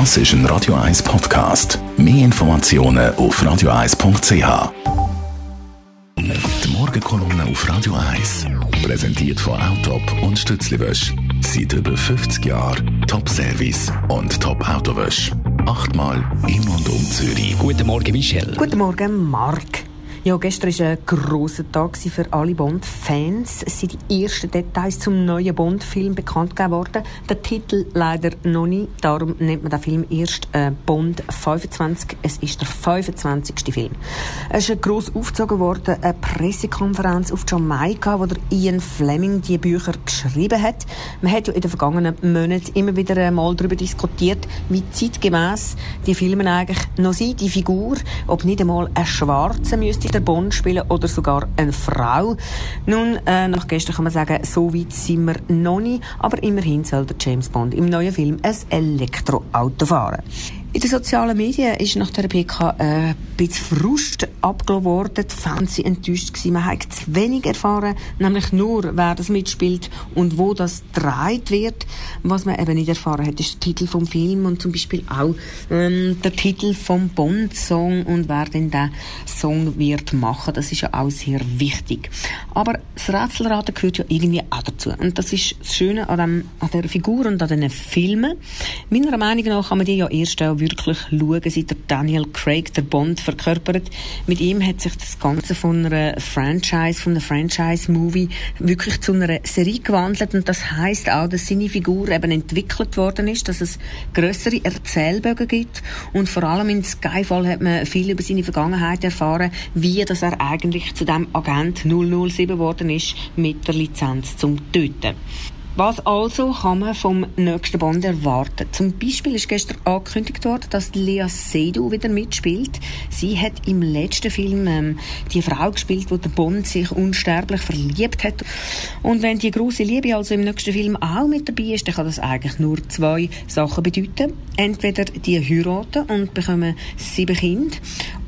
Das ist ein Radio 1 Podcast. Mehr Informationen auf radio1.ch. Die Morgenkolumne auf Radio 1 präsentiert von Autop und Stützliwösch. Seit über 50 Jahren Top-Service und Top-Autowösch. Achtmal in und um Zürich. Guten Morgen, Michelle. Guten Morgen, Marc. Ja, gestern war ein grosser Tag für alle Bond-Fans. Es sind die ersten Details zum neuen Bond-Film bekannt gegeben worden. Der Titel leider noch nicht. Darum nennt man den Film erst äh, Bond 25. Es ist der 25. Film. Es ist gross aufgezogen worden, eine Pressekonferenz auf Jamaika, wo der Ian Fleming die Bücher geschrieben hat. Man hat ja in den vergangenen Monaten immer wieder mal darüber diskutiert, wie zeitgemäß die Filme eigentlich noch sind, die Figur, ob nicht einmal ein Schwarzer müsste der Bond spielen oder sogar eine Frau. Nun, äh, nach gestern kann man sagen, so weit sind wir noch nicht, aber immerhin soll der James Bond im neuen Film ein Elektroauto fahren. In den sozialen Medien ist nach der PK äh, ein bisschen Frust abgelassen worden. Die Fans waren enttäuscht. Gewesen. Man hat zu wenig erfahren, nämlich nur, wer das mitspielt und wo das gedreht wird. Was man eben nicht erfahren hat, ist der Titel vom Film und zum Beispiel auch ähm, der Titel vom Bond-Song und wer denn den Song wird machen. Das ist ja auch sehr wichtig. Aber das Rätselraten gehört ja irgendwie auch dazu. Und das ist das Schöne an, dem, an der Figur und an diesen Filmen. Meiner Meinung nach kann man die ja erst wirklich schauen, seit der Daniel Craig der Bond verkörpert. Mit ihm hat sich das Ganze von einer Franchise, von einem Franchise-Movie wirklich zu einer Serie gewandelt und das heißt auch, dass seine Figur eben entwickelt worden ist, dass es größere Erzählbögen gibt und vor allem in Skyfall hat man viel über seine Vergangenheit erfahren, wie dass er eigentlich zu dem Agent 007 geworden ist mit der Lizenz zum Töten. Was also kann man vom nächsten Bond erwarten? Zum Beispiel ist gestern angekündigt worden, dass Lea Seydoux wieder mitspielt. Sie hat im letzten Film ähm, die Frau gespielt, wo der Bond sich unsterblich verliebt hat. Und wenn die große Liebe also im nächsten Film auch mit dabei ist, dann kann das eigentlich nur zwei Sachen bedeuten. Entweder die heiraten und bekommen sieben Kinder,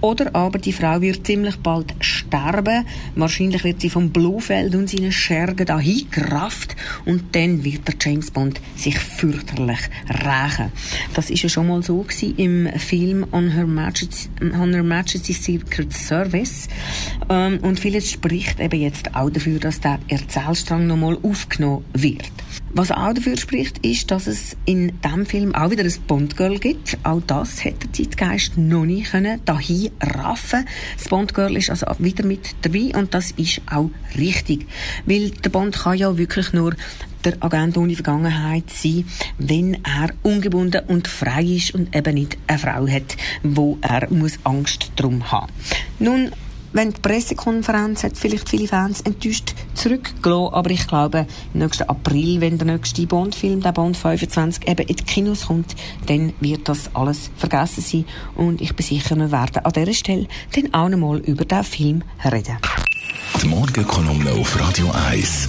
oder aber die Frau wird ziemlich bald sterben. Wahrscheinlich wird sie vom Blofeld und seinen Schergen dahin gerafft und dann wird der James Bond sich fürchterlich rächen. Das ist ja schon mal so gewesen im Film On Her Majesty, On Her Majesty Secret Service. Ähm, und vieles spricht eben jetzt auch dafür, dass der Erzählstrang nochmal aufgenommen wird. Was auch dafür spricht, ist, dass es in diesem Film auch wieder ein Bond-Girl gibt. Auch das hätte der Zeitgeist noch nicht können dahin raffen. Das Bond-Girl ist also wieder mit dabei und das ist auch richtig. Weil der Bond kann ja wirklich nur der Agent ohne Vergangenheit sein, wenn er ungebunden und frei ist und eben nicht eine Frau hat, wo er muss Angst drum haben. Nun, wenn die Pressekonferenz hat vielleicht viele Fans enttäuscht zurückgelassen, aber ich glaube, im nächsten April, wenn der nächste Bond-Film, der Bond 25, eben in die Kinos kommt, dann wird das alles vergessen sein und ich bin sicher, wir werden an dieser Stelle dann auch noch mal über den Film reden. Die Morgenkolumne auf Radio 1.